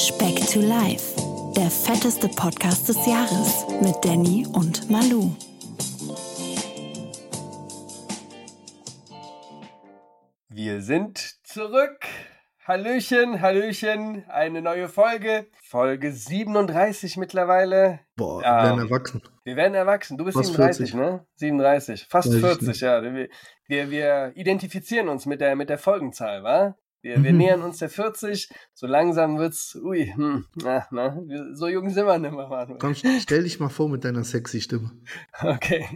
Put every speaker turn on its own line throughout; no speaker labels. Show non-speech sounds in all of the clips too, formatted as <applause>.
Speck to Life, der fetteste Podcast des Jahres mit Danny und Malu.
Wir sind zurück. Hallöchen, Hallöchen, eine neue Folge. Folge 37 mittlerweile.
Boah, wir werden erwachsen.
Wir werden erwachsen. Du bist
Fast
37,
40.
ne? 37. Fast
Weiß ich
40,
nicht.
ja. Wir, wir, wir identifizieren uns mit der, mit der Folgenzahl, wa? Wir, wir
Mhm.
nähern uns der 40. So langsam wird's, ui, hm, na, na, so jung sind wir nicht mehr, Manuel.
Komm, stell dich mal vor mit deiner sexy Stimme.
Okay.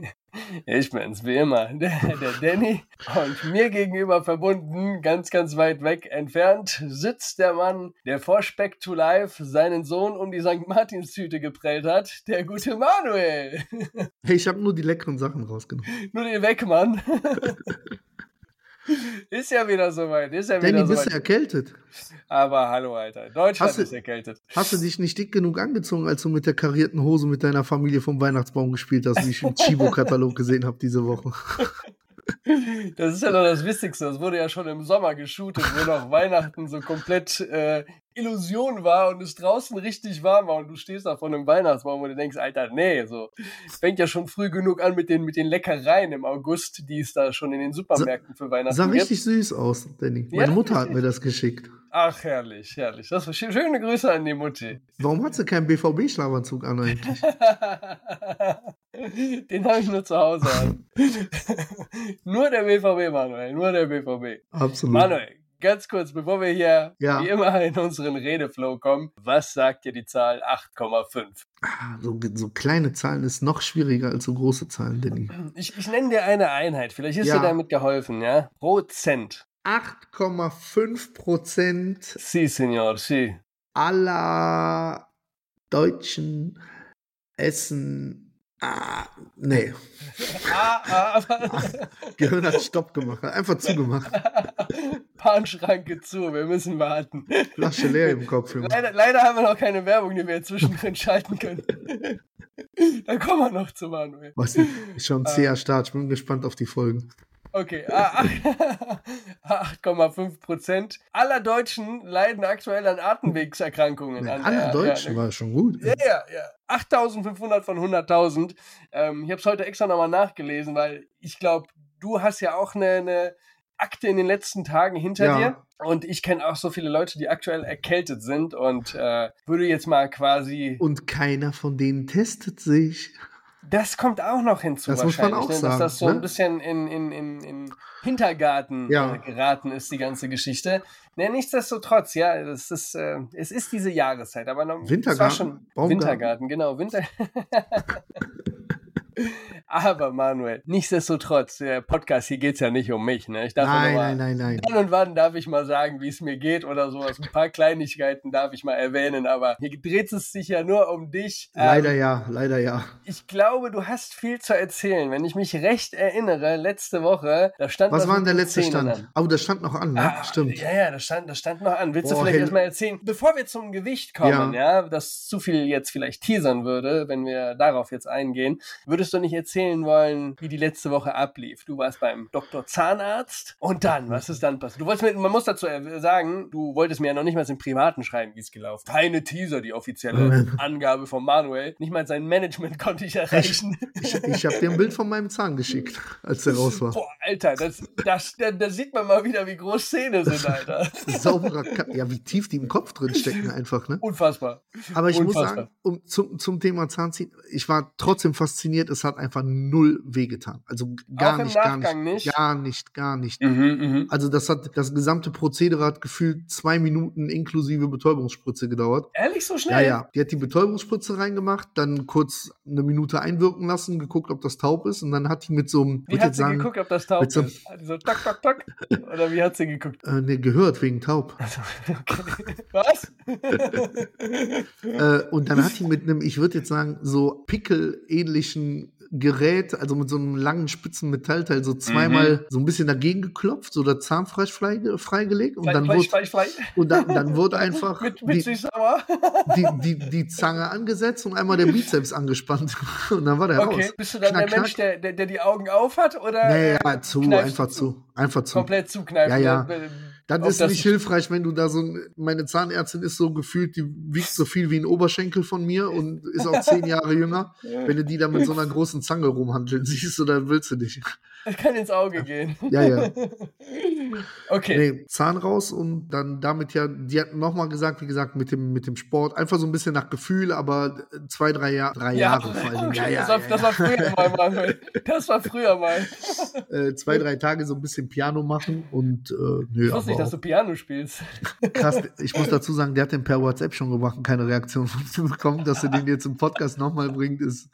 Ich bin's, wie immer, <laughs> der, der Danny. Und mir gegenüber verbunden, ganz, ganz weit weg entfernt, sitzt der Mann, der vor Speck to Life seinen Sohn um die St. Martinstüte geprellt hat, der gute Manuel. <laughs>
Hey, ich habe nur die leckeren Sachen rausgenommen.
Nur den weg, Mann. <laughs> <laughs> ist ja wieder soweit, ist ja
Danny,
wieder
bist du erkältet?
Aber hallo, Alter. Deutschland
Hast du-
ist erkältet.
Hast du dich nicht dick genug angezogen, als du mit der karierten Hose mit deiner Familie vom Weihnachtsbaum gespielt hast, wie ich im <laughs> Chibo-Katalog gesehen habe diese Woche? <laughs> <laughs>
Das ist ja noch das Wichtigste. Das wurde ja schon im Sommer geshootet, wo noch Weihnachten so komplett äh, Illusion war und es draußen richtig warm war und du stehst da vor einem Weihnachtsbaum und du denkst, Alter, nee, so. Fängt ja schon früh genug an mit den, mit den Leckereien im August, die es da schon in den Supermärkten für Weihnachten
Sah
gibt.
richtig süß aus, Danny. Meine
Ja,
Mutter hat mir das geschickt.
Ach, herrlich, herrlich. Das war schön, schöne Grüße an die Mutti.
Warum hat sie keinen BVB-Schlafanzug an eigentlich? <laughs>
Den habe ich nur zu Hause an. <laughs> nur der BVB, Manuel, nur der BVB.
Absolut.
Manuel, ganz kurz, bevor wir hier
Ja.
wie immer in unseren Redeflow kommen, was sagt dir die Zahl 8,5?
Ah, So, so kleine Zahlen ist noch schwieriger als so große Zahlen, Danny.
Ich, ich nenne dir eine Einheit, vielleicht ist
Ja.
dir damit geholfen, ja? Prozent.
8,5 Prozent
Si, Senor, si.
aller Deutschen essen. Ah, nee.
Ah, <laughs>
Gehirn hat Stopp gemacht, einfach zugemacht. <laughs>
Bahnschranke zu, wir müssen warten.
Flasche leer im Kopf.
Leider, leider haben wir noch keine Werbung, die wir zwischendrin schalten können. <laughs> Dann kommen wir noch zu Manuel.
Was? Ist schon ein zäher Start. Ich bin gespannt auf die Folgen.
Okay, ah, ah, <laughs> 8,5 Prozent aller Deutschen leiden aktuell an Atemwegserkrankungen.
Nee,
an
alle
der-
Deutschen
ja,
war schon gut.
Ja, ja, ja. 8500 von 100.000. Ähm, ich habe es heute extra nochmal nachgelesen, weil ich glaube, du hast ja auch eine, eine Akte in den letzten Tagen hinter
Ja.
dir. Und ich kenne auch so viele Leute, die aktuell erkältet sind und äh, würde jetzt mal quasi.
Und keiner von denen testet sich.
Das kommt auch noch hinzu
Das muss man
wahrscheinlich,
auch
ne? dass
sagen,
das so
ne?
ein bisschen in, in, in, in Hintergarten
Ja.
äh, geraten ist, die ganze Geschichte. Ne, nichtsdestotrotz, ja, das ist, äh, es ist diese Jahreszeit, aber noch, es war
Wintergarten?
Wintergarten, genau, Winter. <laughs> <laughs> aber Manuel, nichtsdestotrotz, der Podcast hier geht's ja nicht um mich, ne? Ich darf
Nein,
mal-
nein, nein, nein.
Dann und wann darf ich mal sagen, wie es mir geht oder sowas. Ein paar Kleinigkeiten darf ich mal erwähnen, aber hier dreht es sich ja nur um dich. Ähm,
Leider ja, leider ja.
ich glaube, du hast viel zu erzählen. Wenn ich mich recht erinnere, letzte Woche, da stand
Was
was
war denn der letzte Stand?
an.
Oh, das stand noch an, ne?
Ah,
Stimmt.
Ja, ja, das stand, das stand noch an. Willst du
Boah,
vielleicht
Hel-
erstmal erzählen, bevor wir zum Gewicht kommen,
Ja.
ja. das zu viel jetzt vielleicht teasern würde, wenn wir darauf jetzt eingehen, würdest du nicht erzählen wollen, wie die letzte Woche ablief? Du warst beim Dr. Zahnarzt und dann, was ist dann passiert? Du wolltest mir, man muss dazu äh, sagen, du wolltest mir ja noch nicht mal im Privaten schreiben, wie es gelaufen ist. Keine Teaser, die offizielle <laughs> Angabe von Manuel. Nicht mal sein Management <laughs> konnte ich erreichen.
Ich, ich habe dir ein Bild von meinem Zahn geschickt, <laughs> als der raus war.
Boah, Alter, das, das, da, da sieht man mal wieder, wie groß Zähne sind, Alter.
Sauberer Ka Ja, wie tief die im Kopf drin stecken einfach, ne?
Unfassbar.
Aber ich muss
Unfassbar.
sagen, um, zum, zum Thema Zahnziehen, ich war trotzdem fasziniert, es hat einfach null wehgetan. Also gar nicht, gar nicht,
nicht?
Gar nicht, gar nicht.
Mhm, mhm.
Also das hat, das gesamte Prozedere hat gefühlt zwei Minuten inklusive Betäubungsspritze gedauert.
Ehrlich so
Ja,
schnell?
ja. Die hat die Betäubungsspritze reingemacht, dann kurz eine Minute einwirken lassen, geguckt, ob das taub ist und dann hat die mit so einem,
Wie hat
jetzt
sie
sagen,
geguckt, ob das taub
so-
ist? Die so tak, tak, tak? Oder wie hat sie geguckt?
äh, nee, gehört wegen taub.
Okay. Was? <laughs>
äh, und dann hat die mit einem, ich würde jetzt sagen, so Pickel-ähnlichen Gerät, also mit so einem langen spitzen Metallteil, so zweimal
Mhm.
so ein bisschen dagegen geklopft, so das Zahnfleisch frei, freigelegt und dann
Fleisch,
wurde,
Fleisch, Fleisch.
und dann, dann wurde einfach
Mit, mit
die, die, die, die Zange angesetzt und einmal der Bizeps angespannt und dann war der
Okay,
raus.
bist du dann
Knack,
der Mensch, der, der, der die Augen auf hat oder
Ja,
äh,
ja, zu, einfach zu. Einfach zu.
komplett zukneifen?
Ja, ja.
Äh,
Dann ist
das-
nicht hilfreich, wenn du da so ein, meine Zahnärztin ist so gefühlt, die wiegt so viel wie ein Oberschenkel von mir und ist auch zehn Jahre jünger. <laughs> Wenn du die da mit so einer großen Zange rumhandeln siehst, dann willst du nicht.
Das <laughs> kann ins Auge gehen.
Ja, ja. <laughs>
Okay.
Nee, Zahn raus und dann damit ja, die hatten nochmal gesagt, wie gesagt, mit dem, mit dem Sport, einfach so ein bisschen nach Gefühl, aber zwei, drei, Jahr, drei Jahre vor allem.
okay,
Ja, ja,
das, war,
ja,
das war früher mal, Manuel. <laughs> Das war früher mal.
äh, zwei, drei Tage so ein bisschen Piano machen und äh, nö,
Ich wusste nicht, dass du Piano spielst.
krass. Ich muss dazu sagen, der hat den per WhatsApp schon gemacht und keine Reaktion von mir bekommen, dass er den jetzt im Podcast nochmal bringt, ist.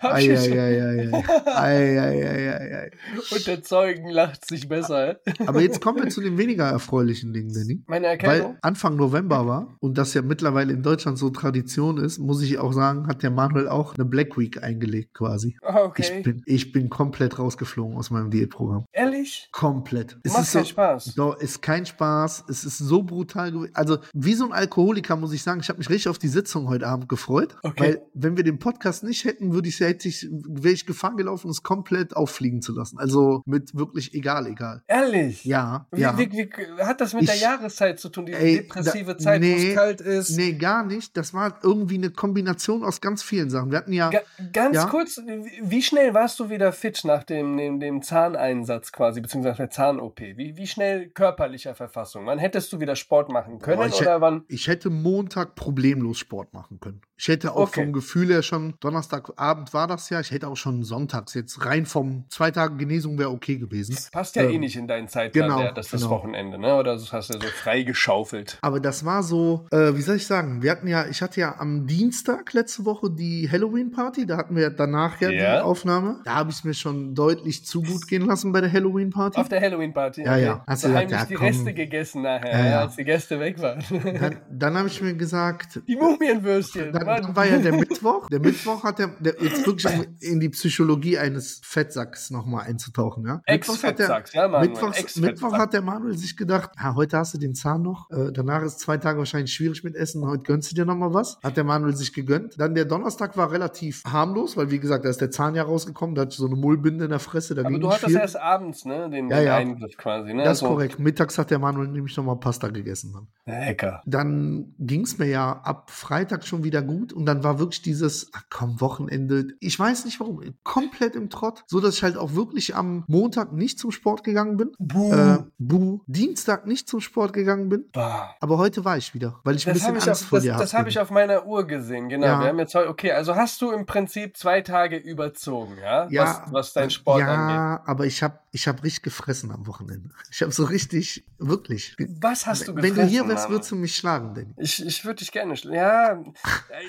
Hab
Ei,
ich
ei,
schon.
ei, ei, ei. Ei, ei, ei, ei, ei. <laughs>
Und der Zeugen lacht sich besser.
Aber jetzt kommen wir zu den weniger erfreulichen Dingen, Danny.
Meine
Weil
Erkältung?
Anfang November war und das ja mittlerweile in Deutschland so Tradition ist, muss ich auch sagen, hat der Manuel auch eine Black Week eingelegt quasi.
Ah,
Ich,
okay.
bin, ich bin komplett rausgeflogen aus meinem Diätprogramm.
Ehrlich?
Komplett. Es
Macht
ist so,
keinen Spaß.
Doch, ist kein Spaß. Es ist so brutal gewesen. Also, wie so ein Alkoholiker muss ich sagen, ich habe mich richtig auf die Sitzung heute Abend gefreut.
Okay.
Weil, wenn wir den Podcast nicht hätten, würde ich, hätte ich, wäre ich Gefahr gelaufen, es komplett auffliegen zu lassen. Also, mit wirklich egal, egal.
Ehrlich?
Ja,
Wie,
ja.
wie, wie, hat das mit der
Ich-
Jahreszeit zu tun, diese
Ey,
depressive
da-
Zeit, wo
nee,
es kalt ist?
Nee, gar nicht. Das war irgendwie eine Kombination aus ganz vielen Sachen. Wir hatten ja,
Ga ganz
Ja.
kurz, wie- schnell warst du wieder fit nach dem, dem, dem Zahneinsatz quasi, beziehungsweise der Zahn-OP? Wie, wie schnell körperlicher Verfassung? Wann hättest du wieder Sport machen können
Boah, ich
oder wann?
ich hätte Montag problemlos Sport machen können. Ich hätte auch
Okay.
vom Gefühl her schon, Donnerstagabend war das ja, ich hätte auch schon sonntags jetzt rein vom zwei Tage Genesung wäre okay gewesen.
Passt ja eh
Ähm,
nicht in deinen Zeitplan,
genau,
der, das ist das
genau.
Wochenende, ne? Oder das hast du so frei geschaufelt.
Aber das war so, äh, wie soll ich sagen, wir hatten ja, ich hatte ja am Dienstag letzte Woche die Halloween-Party, da hatten wir ja danach ja,
Ja.
die Aufnahme. Da habe ich es mir schon deutlich zu gut gehen lassen bei der Halloween-Party.
Auf der Halloween-Party.
Ja, ja. Hast du gesagt,
heimlich
ja,
die
komm.
Reste gegessen nachher,
Ja, ja.
als die Gäste weg waren. <laughs>
Dann, dann habe ich mir gesagt,
die Mumienwürstchen.
dann, dann war ja der Mittwoch. Der Mittwoch hat der, der jetzt wirklich in die Psychologie eines Fettsacks nochmal einzutauchen. Ja? Mittwochs hat der,
ja, Manuel,
Mittwochs. Mittwoch hat der Manuel sich gedacht, ah, heute hast du den Zahn noch. Äh, danach ist zwei Tage wahrscheinlich schwierig mit Essen. Heute gönnst du dir nochmal was. Hat der Manuel sich gegönnt. Dann der Donnerstag war relativ harmlos, weil wie gesagt, da ist der Zahn ja rausgekommen. Da hatte ich so eine Mullbinde in der Fresse. Da
Aber du hattest erst abends, ne? Den,
Ja, ja.
Eingriff quasi, ne?
das ist
Also,
korrekt. Mittags hat der Manuel nämlich nochmal Pasta gegessen. Dann.
Lecker.
dann ging es mir ja ab Freitag schon wieder gut und dann war wirklich dieses, ach komm, Wochenende, ich weiß nicht warum, komplett im Trott, so dass ich halt auch wirklich am Montag nicht zum Sport gegangen bin.
Buh.
Äh, buh, Dienstag nicht zum Sport gegangen bin,
Bah.
aber heute war ich wieder, weil ich ein
Das
bisschen
habe ich,
Angst
auf,
vor
das,
dir
das
hatte.
hab ich auf meiner Uhr gesehen, genau.
Ja.
Wir haben jetzt heute, okay, also hast du im Prinzip zwei Tage überzogen, ja?
ja,
was, was dein Sport
ja,
angeht.
aber ich habe ich hab richtig gefressen am Wochenende. Ich habe so richtig, wirklich.
Was hast du
Wenn
gefressen?
du hier wärst, würdest du mich schlagen, Danny.
Ich, ich würde dich gerne schlagen. Ja,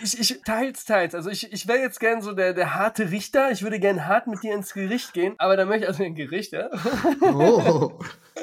ich, ich teils, teils. Also ich, ich wäre jetzt gern so der, der harte Richter. Ich würde gern hart mit dir ins Gericht gehen, aber da möchte ich also ein Gericht, ja.
Oh,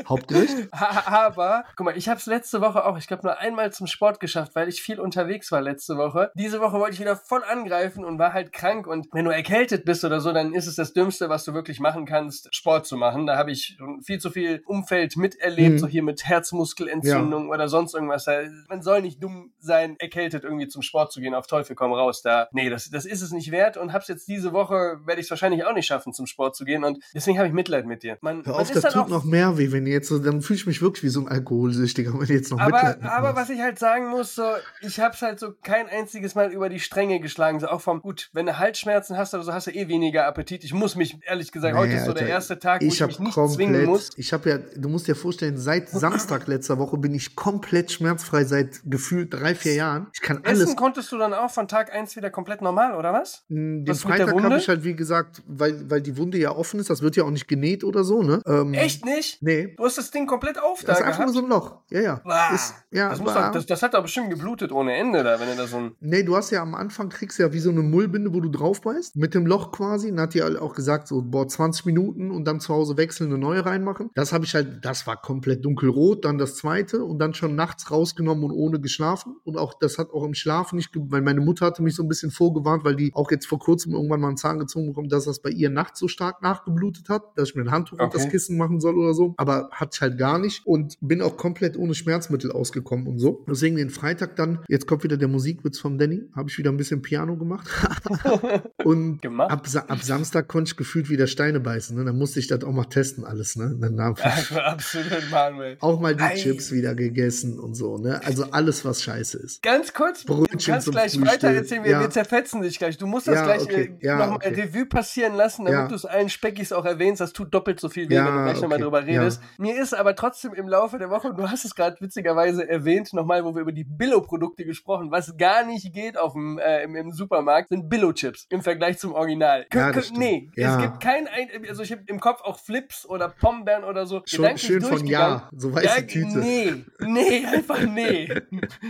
Hauptgericht? <laughs>
Aber, guck mal, ich habe es letzte Woche auch, ich glaube, nur einmal zum Sport geschafft, weil ich viel unterwegs war letzte Woche. Diese Woche wollte ich wieder voll angreifen und war halt krank. Und wenn du erkältet bist oder so, dann ist es das Dümmste, was du wirklich machen kannst, Sport zu machen. Da habe ich schon viel zu viel Umfeld miterlebt,
Mhm.
so hier mit Herzmuskelentzündung oder sonst irgendwas. Man soll nicht dumm sein, erkältet irgendwie zum Sport zu gehen, auf Teufel komm raus. Da, nee, das, das ist es nicht wert und hab's jetzt diese Woche, werde ich es wahrscheinlich auch nicht schaffen, zum Sport zu gehen. Und deswegen habe ich Mitleid mit dir. Man,
Hör
man
auf,
ist
das
dann
tut
auch
noch mehr weh, wenn ihr jetzt so, dann fühle ich mich wirklich wie so ein Alkoholsüchtiger, wenn jetzt noch
aber,
Mitleid
aber was ich halt sagen muss, so, ich hab's halt so kein einziges Mal über die Stränge geschlagen. So auch vom, gut, wenn du Halsschmerzen hast oder so, hast du eh weniger Appetit. Ich muss mich, ehrlich gesagt,
Nee,
heute ist so der erste Tag, wo ich, mich nicht zwingen
komplett,
muss.
ich habe ja, du musst dir vorstellen, seit Samstag letzter Woche bin ich komplett schmerzfrei seit gefühlt drei, vier Jahren. Ich kann alles.
Essen konntest du dann auch von Tag eins wieder komplett normal, oder was?
Mm, Den
Was
Freitag habe ich halt, wie gesagt, weil, weil die Wunde ja offen ist, das wird ja auch nicht genäht oder so, ne? Ähm,
Echt nicht?
Nee.
Du hast das Ding komplett auf
Das
da
ist einfach nur
gehabt?
so ein Loch. Ja, ja.
Wow.
Ist, ja
das, muss doch, das, das hat doch bestimmt geblutet ohne Ende da, wenn du da so ein.
Nee, du hast ja am Anfang kriegst du ja wie so eine Mullbinde, wo du drauf beißt, mit dem Loch quasi. Und hat die auch gesagt, so, boah, 20 Minuten und dann zu Hause wechseln, eine neue reinmachen. Das habe ich halt, das war komplett dunkelrot, dann das zweite und dann schon nachts rausgenommen und ohne geschlafen. Und auch, das hat auch im Schlaf nicht, weil meine Mutter hatte mich so ein bisschen vorgewarnt, weil die auch jetzt vor kurzem irgendwann mal einen Zahn gezogen bekommen, dass das bei ihr nachts so stark nachgeblutet hat, dass ich mir ein Handtuch auf
Okay.
das Kissen machen soll oder so. Aber hatte ich halt gar nicht und bin auch komplett ohne Schmerzmittel ausgekommen und so. Deswegen den Freitag dann, jetzt kommt wieder der Musikwitz vom Danny, habe ich wieder ein bisschen Piano gemacht. <laughs> und
Gemacht?
Ab, ab Samstag konnte ich gefühlt wieder Steine beißen. Ne? Dann musste ich das auch mal testen, alles. Ne? Dann <laughs>
Absolut, Manuel.
auch mal die
Ei.
Chips wieder gegessen und so. Ne? Also alles, was scheiße ist.
Ganz kurz,
Brötchen
du kannst gleich
Frühstück.
weiter erzählen, wir,
Ja.
wir zerfetzen dich gleich. Du musst das
Ja,
gleich
okay.
äh,
Ja,
nochmal
okay.
Revue passieren lassen, damit du es allen Speckis auch erwähnst. Das tut doppelt so viel weh, wenn du gleich nochmal
okay.
drüber
Ja.
redest. Mir ist aber trotzdem im Laufe der Woche, und du hast es gerade witzigerweise erwähnt, nochmal, wo wir über die Billo-Produkte gesprochen, was gar nicht geht auf dem, äh, im, im Supermarkt, sind Billo-Chips im Vergleich zum Original.
Ja,
kö-
stimmt.
nee,
Ja.
es gibt kein, ein, also ich habe im Kopf auch Flips oder Pombeeren oder so.
Schon schön von. Ja, so weiße Tüte.
Nee, nee, <laughs> einfach nee.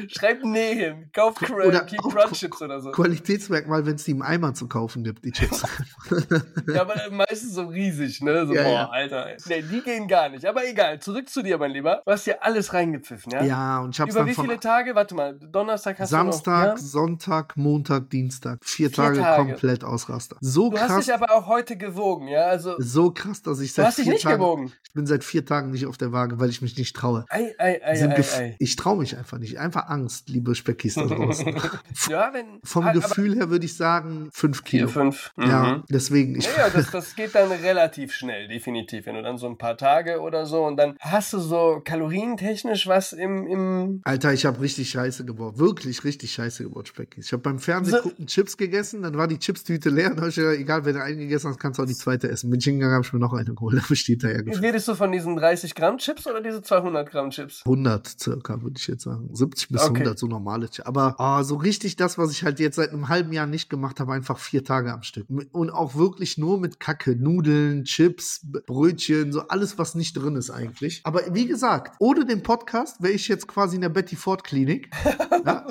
Schreib nee hin. Kauf Cr
Oder
Keep Crunch Chips oder so.
Qualitätsmerkmal, wenn es die im Eimer zu kaufen gibt, die Chips. <laughs>
Ja, aber meistens so riesig, ne? So,
Ja,
boah,
ja.
Alter. Nee, die gehen gar nicht. Aber egal, zurück zu dir, mein Lieber. Du hast hier alles reingepfiffen, ja?
ja, und ich hab's
Über
dann
wie viele Tage? Warte mal, Donnerstag hast
Samstag,
du noch,
Sonntag, Montag, Dienstag. Vier,
Vier
Tage,
Tage.
komplett Ausraster. So
ja? Du hast
krass,
dich aber auch heute gewogen, ja? Also,
so krass, dass ich
du
seit
hast dich
vier
nicht
Tagen,
gewogen.
ich bin seit vier Tagen nicht auf der Waage, weil ich mich nicht traue.
Ei, ei, ei, ei, ei.
Ich traue mich einfach nicht. Einfach Angst, liebe Speckis da draußen. <laughs>
Ja, wenn. <laughs>
Vom
aber-
Gefühl her würde ich sagen, fünf Kilo.
Vier, fünf.
Ja,
Mhm.
deswegen. Ich,
Ja, ja, das, <laughs> das geht dann relativ schnell, definitiv. Wenn du dann so ein paar Tage oder so und dann hast du so kalorientechnisch was im, im
Alter, ich habe richtig Scheiße gebaut. Wirklich richtig Scheiße gebaut, Speckis. Ich habe beim Fernsehen
So-
gucken Chips gegessen, dann war die Chipstüte leer. Habe ich gesagt, egal, wenn du einen gegessen hast, kannst du auch die zweite essen. Bin ich hingegangen, habe ich mir noch eine geholt. <laughs> Da besteht da ja
Redest du von diesen 30 Gramm Chips oder diese 200 Gramm Chips?
100 circa, würde ich jetzt sagen. 70 bis
Okay.
100, so normale Chips. Aber ah, so richtig das, was ich halt jetzt seit einem halben Jahr nicht gemacht habe, einfach vier Tage am Stück. Und auch wirklich nur mit Kacke. Nudeln, Chips, Brötchen, so alles, was nicht drin ist eigentlich. Aber wie gesagt, ohne den Podcast wäre ich jetzt quasi in der Betty Ford Klinik. <laughs> ja.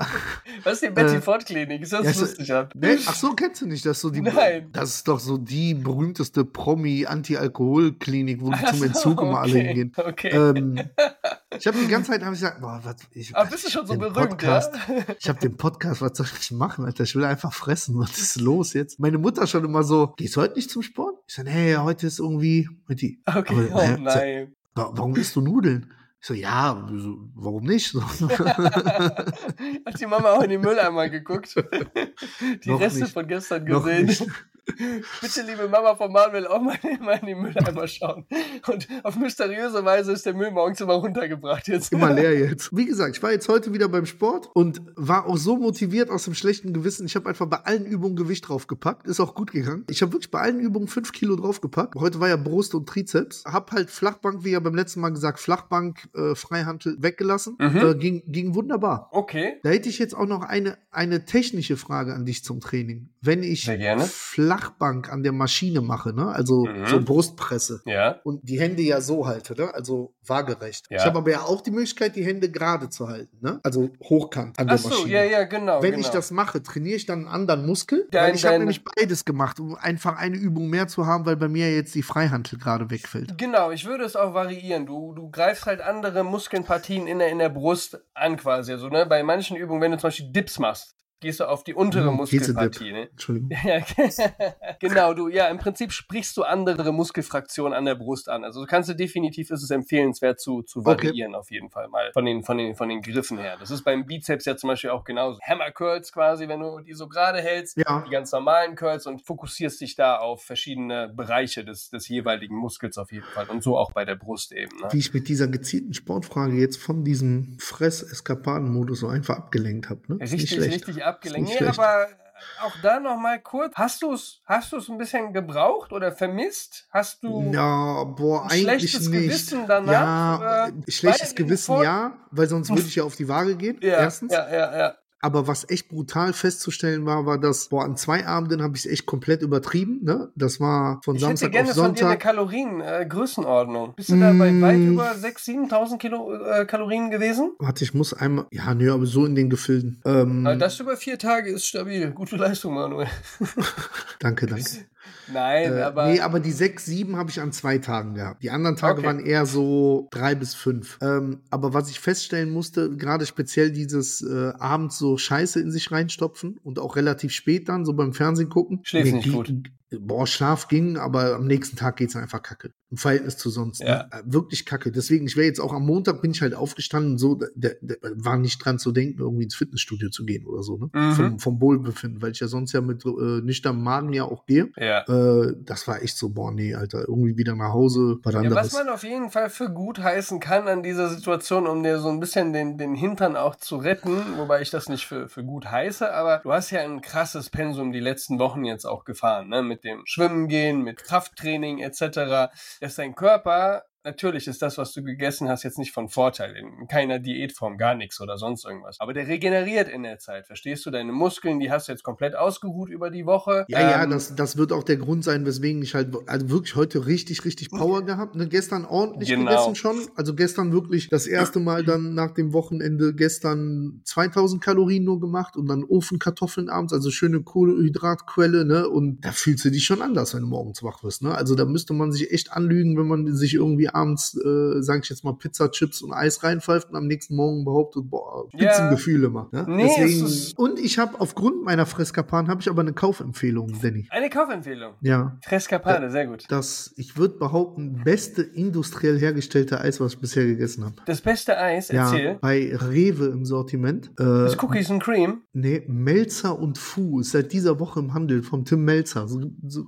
Was ist die Betty
Äh,
Ford Klinik? Ist das
ja, ist-
lustig?
Nee, ach so, kennst du nicht? Das ist so die,
Nein.
Das ist doch so die berühmteste Promi-Anti-Alkohol-Klinik, wo
Ach <laughs>
zum
so,
Entzug immer alle
okay,
hingehen.
Okay.
Ähm, <laughs> ich habe die ganze Zeit hab ich gesagt, boah, was, ich,
Aber bist du schon so berühmt,
Podcast,
ja?
Ich habe den Podcast, was soll ich machen, Alter? Ich will einfach fressen. Was ist los jetzt? Meine Mutter schon immer so, gehst du heute nicht zum Sport? Ich sage, nee, heute ist irgendwie, heute.
Okay,
Aber,
oh nein.
wa- warum isst du Nudeln? Ich so, ja, warum nicht? <laughs>
Hat die Mama auch in den Mülleimer geguckt? <laughs> Die
Noch
Reste
nicht.
von gestern gesehen. Bitte, liebe Mama von Manuel, auch <laughs> mal, in den Mülleimer schauen. Und auf mysteriöse Weise ist der Müll morgens immer runtergebracht jetzt.
Immer leer <laughs> jetzt. Wie gesagt, ich war jetzt heute wieder beim Sport und war auch so motiviert aus dem schlechten Gewissen. Ich habe einfach bei allen Übungen Gewicht draufgepackt. Ist auch gut gegangen. Ich habe wirklich bei allen Übungen fünf Kilo draufgepackt. Heute war ja Brust und Trizeps. Hab halt Flachbank, wie ja beim letzten Mal gesagt, Flachbank, äh, Freihantel weggelassen.
Mhm.
Äh, ging, ging wunderbar.
Okay.
Da hätte ich jetzt auch noch eine, eine technische Frage an dich zum Training. Wenn ich
Sehr gerne.
Flachbank an der Maschine mache, ne? also
Mhm.
so Brustpresse,
Ja.
und die Hände ja so halte, ne? also waagerecht.
Ja.
Ich habe aber ja auch die Möglichkeit, die Hände gerade zu halten, ne? also hochkant an der
Ach so,
Maschine.
ja, ja, genau.
Wenn
genau.
ich das mache, trainiere ich dann einen anderen Muskel?
Dein-
weil ich habe nämlich beides gemacht, um einfach eine Übung mehr zu haben, weil bei mir jetzt die Freihantel gerade wegfällt.
Genau, ich würde es auch variieren. Du, du greifst halt andere Muskelpartien in der, in der Brust an quasi. Also, ne, bei manchen Übungen, wenn du zum Beispiel Dips machst, gehst du auf die untere
Hm,
Muskelpartie. Ne?
Entschuldigung. <laughs>
Ja, <laughs> genau, du, ja, im Prinzip sprichst du andere Muskelfraktionen an der Brust an. Also kannst du definitiv, ist es empfehlenswert zu, zu
Okay.
variieren auf jeden Fall mal von den, von den, von den Griffen her. Das ist beim Bizeps ja zum Beispiel auch genauso. Hammer Curls quasi, wenn du die so gerade hältst,
Ja.
die ganz normalen Curls und fokussierst dich da auf verschiedene Bereiche des, des jeweiligen Muskels auf jeden Fall. Und so auch bei der Brust eben. Ne?
Wie ich mit dieser gezielten Sportfrage jetzt von diesem Fress-Eskapaden-Modus so einfach abgelenkt habe. Ne? Nicht
Richtig,
schlecht.
Abgelenkt. Nee,
schlecht.
aber auch da noch mal kurz. Hast du es hast du's ein bisschen gebraucht oder vermisst? Hast du
Ja, boah,
ein schlechtes
nicht.
Gewissen danach?
Ja,
äh,
schlechtes Gewissen ja, weil sonst <laughs> würde ich ja auf die Waage gehen.
Ja,
erstens.
ja, ja, ja.
Aber was echt brutal festzustellen war, war, dass, boah, an zwei Abenden habe ich es echt komplett übertrieben. Ne? Das war von
Ich
Samstag
hätte gerne
auf
von dir eine
Sonntag.
Kalorien, äh. Bist du da bei
Mm.
weit über 6.000, 7.000 Kilo äh, Kalorien gewesen?
Warte, ich muss einmal. Ja, nö, aber so in den Gefilden. Ähm,
das über vier Tage ist stabil. Gute Leistung, Manuel. <laughs>
danke, danke. <laughs>
Nein,
Äh,
aber.
nee, aber die sechs, sieben habe ich an zwei Tagen gehabt. Die anderen Tage
Okay.
waren eher so drei bis fünf. Ähm, aber was ich feststellen musste, gerade speziell dieses äh, abends so Scheiße in sich reinstopfen und auch relativ spät dann, so beim Fernsehen gucken.
Schläfst nicht
die-
gut.
Boah, Schlaf ging, aber am nächsten Tag geht's einfach kacke. Im Verhältnis zu sonst.
Ja.
Ne? Äh, Wirklich kacke. Deswegen, ich wäre jetzt auch am Montag bin ich halt aufgestanden, so, der, der war nicht dran zu denken, irgendwie ins Fitnessstudio zu gehen oder so, ne?
Mhm.
Vom, vom Wohlbefinden, weil ich ja sonst ja mit äh, nüchternem Magen ja auch gehe.
ja.
Äh, das war echt so, boah, nee, Alter, irgendwie wieder nach Hause, was
Ja, was
anderes.
man auf jeden Fall für gut heißen kann an dieser Situation, um dir so ein bisschen den, den Hintern auch zu retten, wobei ich das nicht für, für gut heiße, aber du hast ja ein krasses Pensum die letzten Wochen jetzt auch gefahren, ne? mit dem Schwimmen gehen, mit Krafttraining etc., dass dein Körper Natürlich ist das, was du gegessen hast, jetzt nicht von Vorteil. In keiner Diätform, gar nichts oder sonst irgendwas. Aber der regeneriert in der Zeit. Verstehst du? Deine Muskeln, die hast du jetzt komplett ausgeruht über die Woche.
ja, ja,
Ähm,
das, das wird auch der Grund sein, weswegen ich halt also wirklich heute richtig, richtig Power gehabt. Ne? Gestern ordentlich
Genau.
gegessen schon. Also gestern wirklich das erste Mal dann nach dem Wochenende gestern 2000 Kalorien nur gemacht und dann Ofenkartoffeln abends, also schöne Kohlenhydratquelle, ne? Und da fühlst du dich schon anders, wenn du morgens wach wirst, ne? Also da müsste man sich echt anlügen, wenn man sich irgendwie abends, äh, sag ich jetzt mal, Pizza, Chips und Eis reinpfeift und am nächsten Morgen behauptet, boah. Spitzengefühle mal. Ne?
Nee, es
Deswegen, und ich habe aufgrund meiner Freskapan habe ich aber eine Kaufempfehlung, Danny.
Eine Kaufempfehlung.
Ja.
Frescapade, sehr gut.
Das, ich würde behaupten, beste industriell hergestellte Eis, was ich bisher gegessen habe.
Das beste Eis,
Ja,
erzähl.
bei Rewe im Sortiment. Äh,
Das Cookies and Cream.
nee, Melzer und Fu ist seit dieser Woche im Handel vom Tim Melzer. So,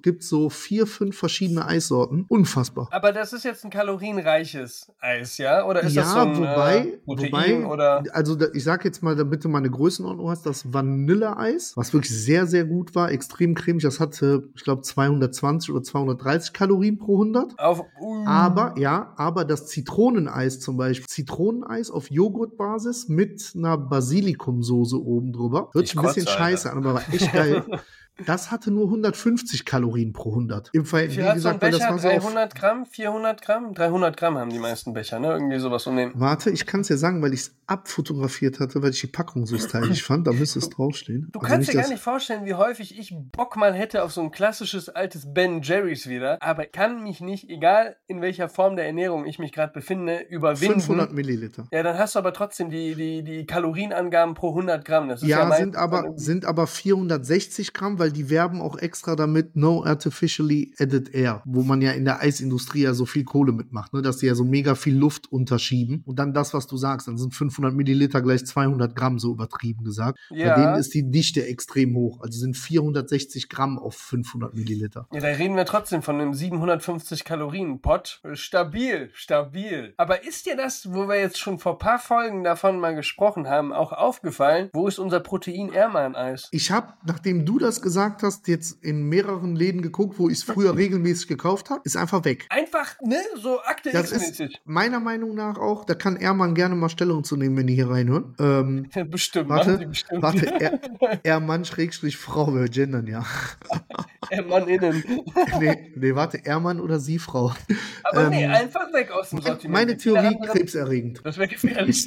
gibt so vier, fünf verschiedene Eissorten. Unfassbar.
Aber das ist jetzt ein kalorienreiches Eis, ja? Oder ist
ja,
das so ein
wobei,
äh, Protein
wobei,
oder?
also da, ich sag jetzt mal, damit du mal eine Größenordnung hast, das Vanilleeis, was wirklich sehr, sehr gut war, extrem cremig, das hatte, ich glaube, 220 oder 230 Kalorien pro 100.
Auf, uh,
Aber, ja, aber das Zitroneneis zum Beispiel, Zitroneneis auf Joghurtbasis mit einer Basilikumsoße oben drüber. Hört
Ich
sich ein bisschen
kotze,
scheiße an, aber war echt geil. <laughs> Das hatte nur 150 Kalorien pro 100. Im Verhältnis, wie
so
gesagt, weil das war so auf,
300 Gramm? 400 Gramm? 300 Gramm haben die meisten Becher, ne? Irgendwie sowas um den.
Warte, ich kann es dir sagen, weil ich es abfotografiert hatte, weil ich die Packung so stylisch fand. Da müsste es <laughs> draufstehen.
Du
Also
kannst dir gar nicht vorstellen, wie häufig ich Bock mal hätte auf so ein klassisches altes Ben Jerry's wieder, aber kann mich nicht, egal in welcher Form der Ernährung ich mich gerade befinde, überwinden.
500 Milliliter.
Ja, dann hast du aber trotzdem die, die, die Kalorienangaben pro 100 Gramm. Das ist ja,
Ja, sind aber, sind aber 460 Gramm, weil die werben auch extra damit No Artificially Added Air, wo man ja in der Eisindustrie ja so viel Kohle mitmacht, ne, dass die ja so mega viel Luft unterschieben. Und dann das, was du sagst, dann sind 500 Milliliter gleich 200 Gramm, so übertrieben gesagt.
Ja.
Bei denen ist die Dichte extrem hoch, also sind 460 Gramm auf 500 Milliliter.
Ja, da reden wir trotzdem von einem 750 Kalorien Pot. Stabil, stabil. Aber ist dir das, wo wir jetzt schon vor ein paar Folgen davon mal gesprochen haben, auch aufgefallen? Wo ist unser Protein-Airman-Eis?
Ich habe, nachdem du das gesagt hast, jetzt in mehreren Läden geguckt, wo ich es früher regelmäßig gekauft habe, ist einfach weg.
Einfach, ne, so Akte
Das ist meiner Meinung nach auch, da kann Ermann gerne mal Stellung zu nehmen, wenn die hier reinhören. Ähm,
Bestimmt,
warte,
bestimmt.
warte, <laughs> er, Ermann schrägstrich Frau, wir gendern ja. <laughs>
Mann innen. <laughs>
nee, nee, warte, Ermann oder sie Frau.
Aber nee,
Ähm,
einfach weg aus dem Sortiment.
Meine Theorie krebserregend.
Das wäre gefährlich.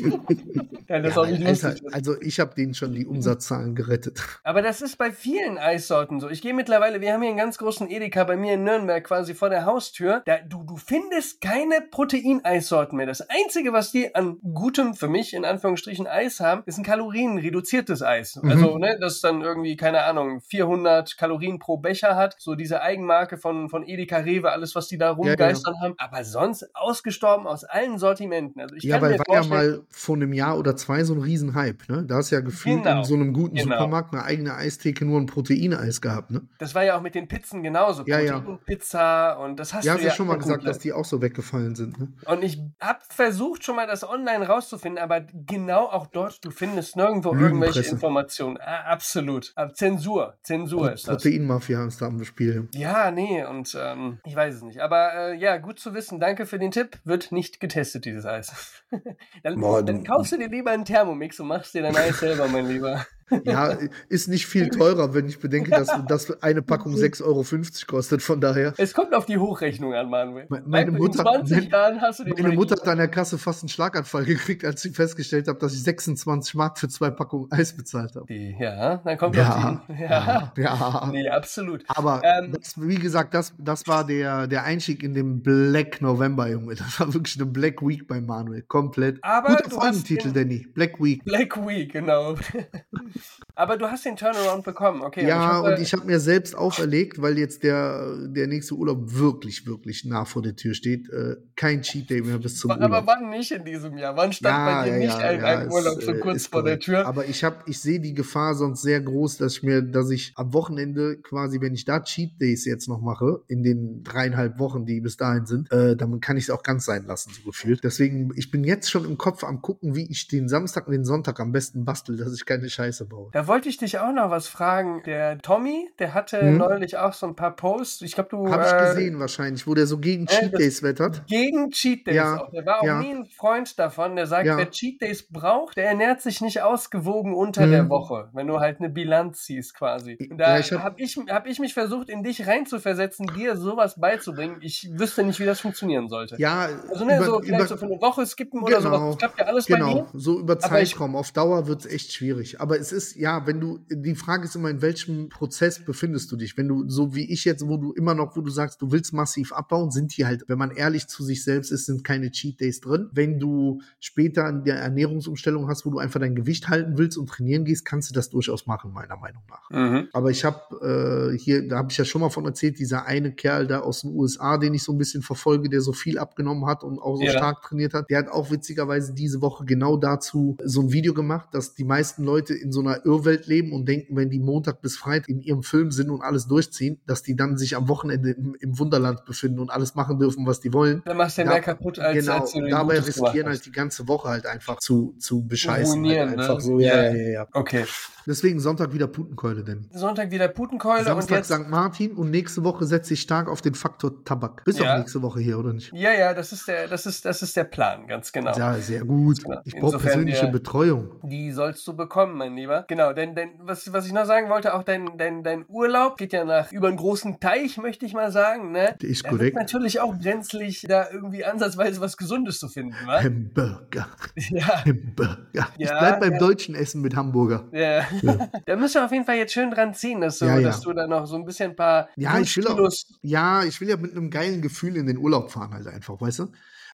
ja, das
Ja, Alter, also ich habe denen schon die Umsatzzahlen gerettet.
Aber das ist bei vielen Eissorten so. Ich gehe mittlerweile, wir haben hier einen ganz großen Edeka bei mir in Nürnberg quasi vor der Haustür. Da, du, du findest keine Proteineissorten mehr. Das Einzige, was die an gutem, für mich in Anführungsstrichen, Eis haben, ist ein kalorienreduziertes Eis.
Mhm.
Also, ne, das dann irgendwie, keine Ahnung, 400 Kalorien pro Becher hat. So diese Eigenmarke von, von Edeka Rewe, alles, was die da rumgeistern haben. Aber sonst ausgestorben aus allen Sortimenten. Also ich
Ja, weil war ja mal vor einem Jahr oder zwei so ein Riesenhype, ne? Da hast ja gefühlt
Genau,
in so einem guten
genau.
Supermarkt eine eigene Eistheke nur ein Proteineis gehabt, ne?
das war ja auch mit den Pizzen genauso.
Ja, ja.
Pizza und das hast
Ja,
du
hast
ja
ja schon mal gesagt, dass die auch so weggefallen sind, ne?
Und ich habe versucht schon mal das online rauszufinden, aber genau auch dort, du findest nirgendwo irgendwelche. Informationen. Ah, absolut. Aber Zensur. Zensur ist das.
Proteinmafia ist da am Spiel.
Ja, nee, und ähm, ich weiß es nicht. Aber äh, ja, gut zu wissen. Danke für den Tipp. Wird nicht getestet, dieses Eis. <laughs> dann,
Boah,
dann kaufst du dir lieber einen Thermomix und machst dir dein Eis selber, mein Lieber.
Ja, ist nicht viel teurer, wenn ich bedenke, dass, <laughs> dass eine Packung 6,50 Euro kostet. Von daher.
Es kommt auf die Hochrechnung an, Manuel.
Meine Mutter,
In 20 Jahren hast du den
meine Mutter hat an der Kasse fast einen Schlaganfall gekriegt, als sie festgestellt hat, dass ich 26 Mark für zwei Packungen Eis bezahlt habe.
Die, ja, dann kommt
Ja,
auf die. Ja.
ja, ja.
Nee, absolut.
Aber
Ähm,
das, wie gesagt, das, das war der, der Einstieg in den Black November, Junge. Das war wirklich eine Black Week bei Manuel. Komplett.
Aber
Guter Folgentitel, Danny. Black Week.
Black Week, genau. <laughs> Aber du hast den Turnaround bekommen, okay.
ja,
hoffe-
und ich habe mir selbst auferlegt, weil jetzt der, der nächste Urlaub wirklich, wirklich nah vor der Tür steht, äh, kein Cheat Day mehr bis zum
aber
Urlaub.
wann nicht in diesem Jahr? Wann stand bei dir nicht ein, ein
ist,
Urlaub so
äh,
kurz vor der
korrekt.
Tür?
Aber ich habe, ich sehe die Gefahr sonst sehr groß, dass ich mir, dass ich am Wochenende quasi, wenn ich da Cheat Days jetzt noch mache, in den dreieinhalb Wochen, die bis dahin sind, äh, dann kann ich es auch ganz sein lassen, so gefühlt. Deswegen, ich bin jetzt schon im Kopf am gucken, wie ich den Samstag und den Sonntag am besten bastel, dass ich keine Scheiße baue.
Da wollte ich dich auch noch was fragen. Der Tommy, der hatte
Hm?
neulich auch so ein paar Posts. Ich glaube, du.
Habe ich
äh,
gesehen wahrscheinlich, wo der so gegen
äh,
Cheat Days wettert.
Gegen Cheat Days
Ja,
auch. Der war auch
ja.
nie ein Freund davon. Der sagt,
Ja.
wer Cheat Days braucht, der ernährt sich nicht ausgewogen unter
Mhm.
der Woche, wenn du halt eine Bilanz ziehst quasi. Und
Ja,
da
hab-
habe ich, hab ich mich versucht, in dich reinzuversetzen, dir sowas beizubringen. Ich wüsste nicht, wie das funktionieren sollte.
Ja,
Also ne,
über-
so vielleicht
über-
so für eine Woche skippen oder
Genau.
sowas. Das klappt ja alles bei
Genau,
dir.
so über
Aber ich-
Zeitraum. Auf Dauer wird es echt schwierig. Aber es ist, ja, wenn du, die Frage ist immer, in welchem Prozess befindest du dich? Wenn du, so wie ich jetzt, wo du immer noch, wo du sagst, du willst massiv abbauen, sind die halt, wenn man ehrlich zu sich selbst ist, sind keine Cheat Days drin. Wenn du später in der Ernährungsumstellung hast, wo du einfach dein Gewicht halten willst und trainieren gehst, kannst du das durchaus machen, meiner Meinung nach.
Mhm.
Aber ich habe äh, hier, da habe ich ja schon mal von erzählt, dieser eine Kerl da aus den USA, den ich so ein bisschen verfolge, der so viel abgenommen hat und auch so
Ja.
stark trainiert hat, der hat auch witzigerweise diese Woche genau dazu so ein Video gemacht, dass die meisten Leute in so einer Irrwelt leben und denken, wenn die Montag bis Freitag in ihrem Film sind und alles durchziehen, dass die dann sich am Wochenende im, im Wunderland befinden und alles machen dürfen, was die wollen.
Dann machst du ja mehr kaputt, als,
genau,
als du
dabei
Gutes
riskieren halt die ganze Woche halt einfach zu, zu bescheißen. Halt
ne?
einfach so, ja,
Ja.
ja, ja.
Okay.
Deswegen Sonntag wieder Putenkeule, denn.
Sonntag wieder Putenkeule und
Samstag
jetzt.
St. Martin und nächste Woche setze ich stark auf den Faktor Tabak. Bist
Ja.
auch nächste Woche hier, oder nicht?
Ja, ja, das ist der, das ist, das ist der Plan, ganz genau.
Ja, sehr gut.
Genau.
Ich brauche persönliche Betreuung.
Die sollst du bekommen, mein Lieber. Genau, denn, denn was, was ich noch sagen wollte, auch dein, dein, dein Urlaub geht ja nach über einen großen Teich, möchte ich mal sagen. Ne?
Der ist
Da
korrekt.
natürlich auch brenzlig, da irgendwie ansatzweise was Gesundes zu finden, wa?
Hamburger. <laughs>
Ja.
Hamburger. ich
Ja,
bleib beim
ja.
deutschen Essen mit Hamburger.
Ja. <laughs> da müssen wir auf jeden Fall jetzt schön dran ziehen, dass du,
Ja, ja.
dass du da noch so ein bisschen ein paar
Ja, ich will auch, ja, ich will ja mit einem geilen Gefühl in den Urlaub fahren halt einfach, weißt du?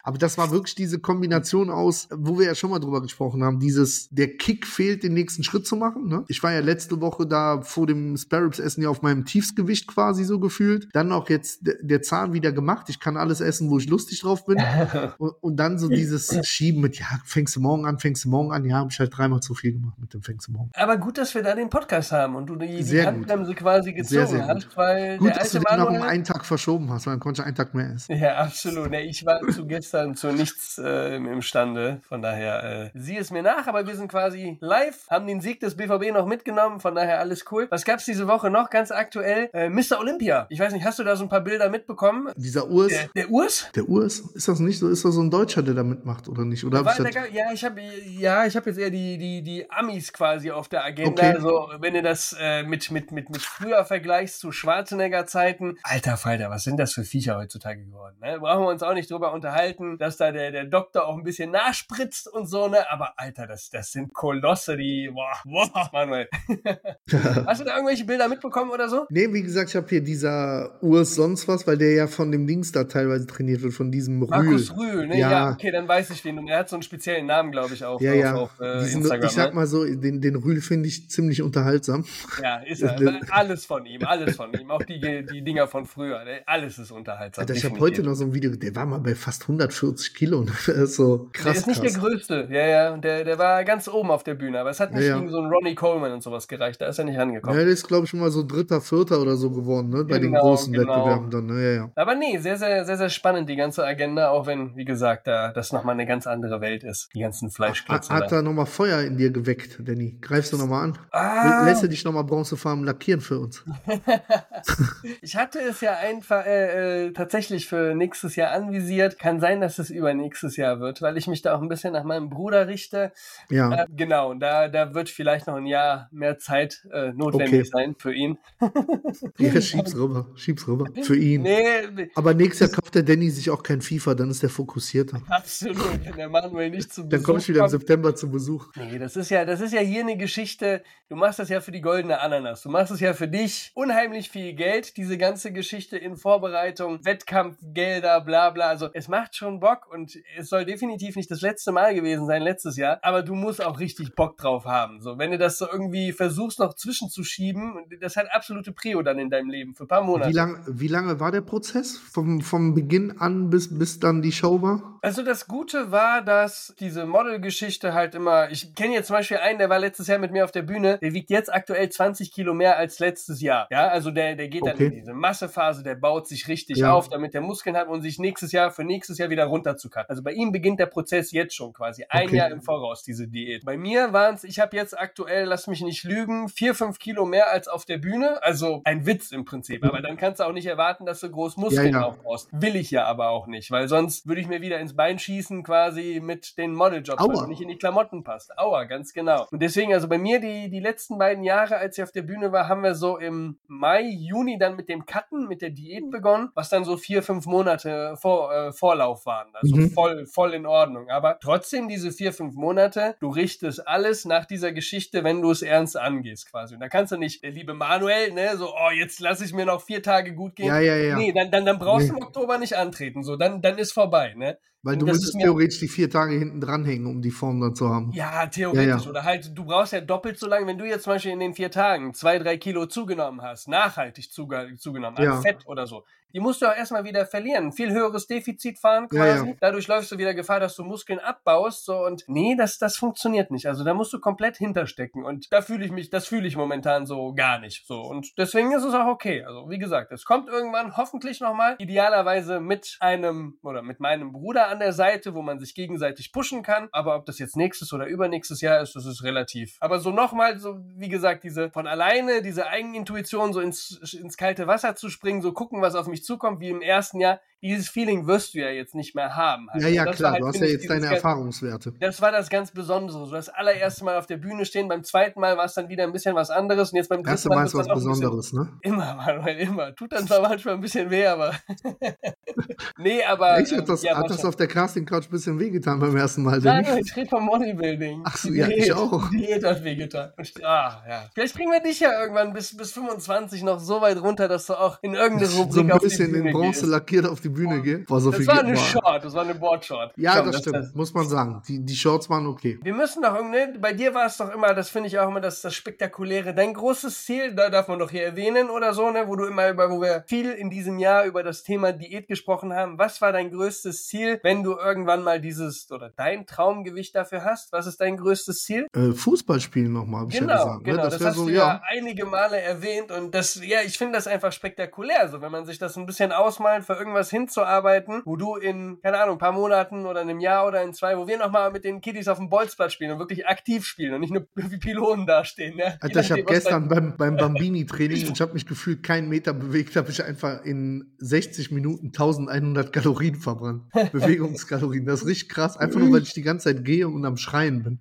Aber das war wirklich diese Kombination aus, wo wir ja schon mal drüber gesprochen haben, dieses, der Kick fehlt, den nächsten Schritt zu machen. Ne? Ich war ja letzte Woche da vor dem Sparrows-Essen ja auf meinem Tiefsgewicht quasi so gefühlt. Dann auch jetzt der Zahn wieder gemacht. Ich kann alles essen, wo ich lustig drauf bin. <laughs> und, und dann so dieses Schieben mit, ja, fängst du morgen an, fängst du morgen an. Ja, habe ich halt dreimal zu viel gemacht mit dem fängst du morgen.
Aber gut, dass wir da den Podcast haben und du die. Handbremse quasi gezogen
Sehr, sehr gut.
hast, weil
Gut,
der
dass du
alte
den noch um einen Tag verschoben hast, weil dann konnte ich einen Tag mehr essen.
Ja, absolut. Ich war zu gestern zu nichts äh, im- imstande. Von daher, äh, sieh es mir nach, aber wir sind quasi live, haben den Sieg des BVB noch mitgenommen. Von daher alles cool. Was gab's diese Woche noch ganz aktuell? Äh, Mr. Olympia. Ich weiß nicht, hast du da so ein paar Bilder mitbekommen?
Dieser Urs,
Der, der Urs?
der Urs, ist das nicht so? Ist das so ein Deutscher, der da mitmacht oder nicht? Oder hab ich
ja, ich habe ja, ich habe jetzt eher die, die, die Amis quasi auf der Agenda.
Okay.
Also, wenn du das äh, mit, mit, mit, mit früher vergleichst zu Schwarzenegger-Zeiten, alter Falter, was sind das für Viecher heutzutage geworden? Ne? Brauchen wir uns auch nicht drüber unterhalten, dass da der, der Doktor auch ein bisschen nachspritzt und so, ne? Aber Alter, das, das sind Kolosse, die. Boah, boah, Manuel. <laughs> Hast du da irgendwelche Bilder mitbekommen oder so?
Nee, wie gesagt, ich habe hier dieser Urs sonst was, weil der ja von dem Dings da teilweise trainiert wird, von diesem Rühl.
Markus Rühl, ne? Ja.
Ja.
okay, dann weiß ich wen. du- Er hat so einen speziellen Namen, glaube ich, auch
Ja,
auf,
ja.
auf äh,
Diesen,
Instagram.
ich sag
ne?
mal so, den, den Rühl finde ich ziemlich unterhaltsam.
Ja, ist er. <laughs> Alles von ihm, alles von ihm. Auch die, die Dinger von früher. Ne? Alles ist unterhaltsam.
Alter, ich habe heute noch so ein Video, der war mal bei fast 140 Kilo. ne? So
Der
krass.
ist nicht
krass.
der Größte. Ja, ja. Der, der war ganz oben auf der Bühne. Aber es hat nicht
Ja, ja.
gegen so einen Ronnie Coleman und sowas gereicht. Da ist er nicht
Ja,
rangekommen.
der ist, glaube ich, mal so dritter, vierter oder so geworden, ne? Bei den
Genau,
großen
genau.
Wettbewerben dann. Ne? Ja, ja.
Aber nee, sehr, sehr, sehr, sehr spannend, die ganze Agenda. Auch wenn, wie gesagt, da das nochmal eine ganz andere Welt ist. Die ganzen Fleischklötze.
hat
da.
da nochmal Feuer in dir geweckt, Danny? Greifst du nochmal an?
Ah,
Lässt du dich nochmal bronzefarben lackieren für uns? <laughs>
ich hatte es ja einfach äh, äh, tatsächlich für nächstes Jahr anvisiert. Kann sein, sein, dass es übernächstes Jahr wird, weil ich mich da auch ein bisschen nach meinem Bruder richte.
Ja.
Äh, genau, da, da wird vielleicht noch ein Jahr mehr Zeit äh, notwendig
Okay.
sein für ihn. <laughs>
ja, schieb's rüber, schieb's rüber. Für ihn.
Nee,
Aber nächstes Jahr kauft der Danny sich auch kein FIFA, dann ist der fokussierter.
absolut. Wenn <laughs> der Manuel nicht zu
Dann
Besuch
komme ich wieder im. September zu Besuch.
Nee, das ist ja, das ist ja hier eine Geschichte. Du machst das ja für die goldene Ananas. Du machst es ja für dich. Unheimlich viel Geld, diese ganze Geschichte in Vorbereitung, Wettkampfgelder, bla bla. Also es macht schon Bock und es soll definitiv nicht das letzte Mal gewesen sein, letztes Jahr. Aber du musst auch richtig Bock drauf haben. So, wenn du das so irgendwie versuchst, noch zwischenzuschieben, das hat absolute Prio dann in deinem Leben für ein paar Monate.
Wie, lang, wie lange war der Prozess? Vom, vom Beginn an bis, bis dann die Show war?
Also das Gute war, dass diese Model-Geschichte halt immer, ich kenne jetzt zum Beispiel einen, der war letztes Jahr mit mir auf der Bühne, der wiegt jetzt aktuell 20 Kilo mehr als letztes Jahr. Ja, also der, der geht dann
Okay.
in diese Massephase, der baut sich richtig
Ja.
auf, damit der Muskeln hat und sich nächstes Jahr für nächstes Jahr wieder runterzukarten. Also bei ihm beginnt der Prozess jetzt schon quasi, ein
Okay.
Jahr im Voraus, diese Diät. Bei mir waren es, ich habe jetzt aktuell, lass mich nicht lügen, vier, fünf Kilo mehr als auf der Bühne. Also ein Witz im Prinzip. Aber dann kannst du auch nicht erwarten, dass du groß Muskeln
Ja, ja.
aufbaust. Will ich ja aber auch nicht, weil sonst würde ich mir wieder ins Bein schießen quasi mit den Modeljobs, weil es nicht in die Klamotten passt. Aua, ganz genau. Und deswegen, also bei mir die, die letzten beiden Jahre, als ich auf der Bühne war, haben wir so im Mai, Juni dann mit dem Cutten, mit der Diät begonnen, was dann so vier, fünf Monate vor, äh, Vorlauf waren. Also
Mhm.
voll, voll in Ordnung. Aber trotzdem diese vier, fünf Monate, du richtest alles nach dieser Geschichte, wenn du es ernst angehst quasi. Und da kannst du nicht, der liebe Manuel, ne, so, oh, jetzt lasse ich mir noch vier Tage gut gehen.
Ja, ja, ja.
Nee, dann, dann, dann brauchst
Nee.
du im Oktober nicht antreten. So, dann, dann ist vorbei, ne?
Weil du
das
müsstest theoretisch die vier Tage hinten dranhängen, um die Form dann zu haben.
Ja, theoretisch.
Ja, ja.
Oder halt, du brauchst ja doppelt so lange, wenn du jetzt zum Beispiel in den vier Tagen zwei, drei Kilo zugenommen hast, nachhaltig zuge zugenommen, an
Ja.
Fett oder so. Die musst du auch erstmal wieder verlieren. Ein viel höheres Defizit fahren
Ja,
quasi.
ja.
Dadurch läufst du wieder Gefahr, dass du Muskeln abbaust. So und nee, das, das funktioniert nicht. Also da musst du komplett hinterstecken. Und da fühle ich mich, das fühle ich momentan so gar nicht. So. Und deswegen ist es auch okay. Also, wie gesagt, es kommt irgendwann hoffentlich nochmal. Idealerweise mit einem oder mit meinem Bruder an der Seite, wo man sich gegenseitig pushen kann. Aber ob das jetzt nächstes oder übernächstes Jahr ist, das ist relativ. Aber so nochmal, so wie gesagt, diese von alleine, diese Eigenintuition, so ins, ins kalte Wasser zu springen, so gucken, was auf mich zukommt, wie im ersten Jahr, dieses Feeling wirst du ja jetzt nicht mehr haben. halt.
Ja, ja,
Das
klar.
halt,
du hast ja
ich,
jetzt deine
ganz-
Erfahrungswerte.
das war das ganz Besondere. So das allererste Mal auf der Bühne stehen, beim zweiten Mal war es dann wieder ein bisschen was anderes und jetzt beim dritten Mal wird's
ist was
ein bisschen-
Besonderes, ne?
Immer, Manuel, immer. Tut dann <laughs> zwar manchmal ein bisschen weh, aber. <laughs> nee, aber.
Echt? Hat das,
ähm, ja,
hat das auf der Casting-Couch ein bisschen wehgetan beim ersten Mal?
Nein,
Denn
ich rede vom Bodybuilding.
Ach so, ja, ich auch. <laughs>
Diät hat wehgetan. Ah, ja. Vielleicht bringen wir dich ja irgendwann bis, bis 25 noch so weit runter, dass du auch in irgendeine Rubrik
so ein bisschen in Bronze
gehst.
lackiert auf die Bühne gehe. Boah, so
Das war eine. Short, das war eine Boardshort.
Ja,
Komm,
das stimmt, muss man sagen. Die, die Shorts waren okay.
Wir müssen doch irgendwie, bei dir war es doch immer, das finde ich auch immer das, das Spektakuläre, dein großes Ziel, da darf man doch hier erwähnen oder so, ne, wo du immer über, wo wir viel in diesem Jahr über das Thema Diät gesprochen haben. Was war dein größtes Ziel, wenn du irgendwann mal dieses oder dein Traumgewicht dafür hast? Was ist dein größtes Ziel?
Äh, Fußball spielen nochmal, habe ich ja
Genau,
gesagt. ne?
genau. Das,
wär
hast du ja, einige Male erwähnt und das, ja, ich finde das einfach spektakulär, so wenn man sich das ein bisschen ausmalt, für irgendwas hinzuarbeiten, wo du in, keine Ahnung, ein paar Monaten oder einem Jahr oder in zwei, wo wir nochmal mit den Kiddies auf dem Bolzplatz spielen und wirklich aktiv spielen und nicht nur <laughs> wie Pylonen dastehen. Ne?
Alter, ich habe gestern beim, beim <laughs> Bambini-Training und ich habe mich gefühlt keinen Meter bewegt, habe ich einfach in 60 Minuten 1100 Kalorien verbrannt. <laughs> Bewegungskalorien. Das ist richtig krass. Einfach nur, weil ich die ganze Zeit gehe und am Schreien bin.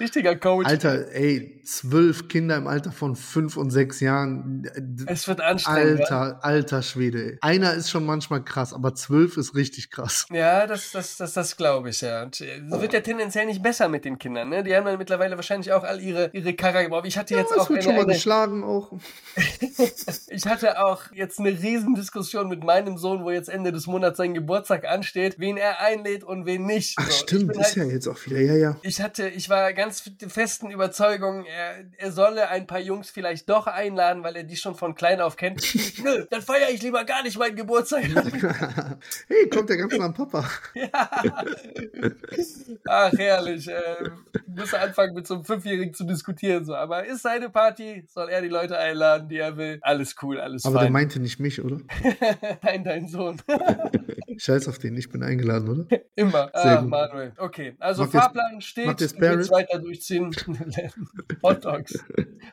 richtiger Coach.
Alter, ey, zwölf Kinder im Alter von fünf und sechs Jahren.
es wird anstrengend.
Alter, alter Schwede. Ey. Einer ist schon manchmal krass, aber zwölf ist richtig krass.
Ja, das, das, das, das glaube ich, ja. Und äh, es wird ja tendenziell nicht besser mit den Kindern, ne? Die haben dann mittlerweile wahrscheinlich auch all ihre, ihre Charakter. Ich hatte jetzt
es
auch
wird
eine,
schon mal
eine,
geschlagen auch. <laughs>
Ich hatte auch jetzt eine Riesendiskussion mit meinem Sohn, wo jetzt Ende des Monats sein Geburtstag ansteht, wen er einlädt und wen nicht.
Ach
So,
stimmt, ist
halt-
ja jetzt auch wieder, ja, ja.
Ich hatte, ich war ganz festen Überzeugung, er, er solle ein paar Jungs vielleicht doch einladen, weil er die schon von klein auf kennt. <laughs> Nö, dann feiere ich lieber gar nicht meinen Geburtstag. <laughs>
hey, kommt der ganz am Papa. <laughs>
Ach, herrlich. Äh, muss anfangen, mit so einem Fünfjährigen zu diskutieren. So. Aber ist seine Party, soll er die Leute einladen, die er will. Alles cool, alles
Aber der
fein.
meinte nicht mich, oder? <laughs>
Nein, dein Sohn.
Scheiß auf den, ich bin eingeladen, oder? <laughs>
Immer.
Sehr
ah,
gut.
Manuel. Okay, also
Macht
Fahrplan steht,
macht
willst
Sparrows?
weiter durchziehen. <laughs> Hot Dogs.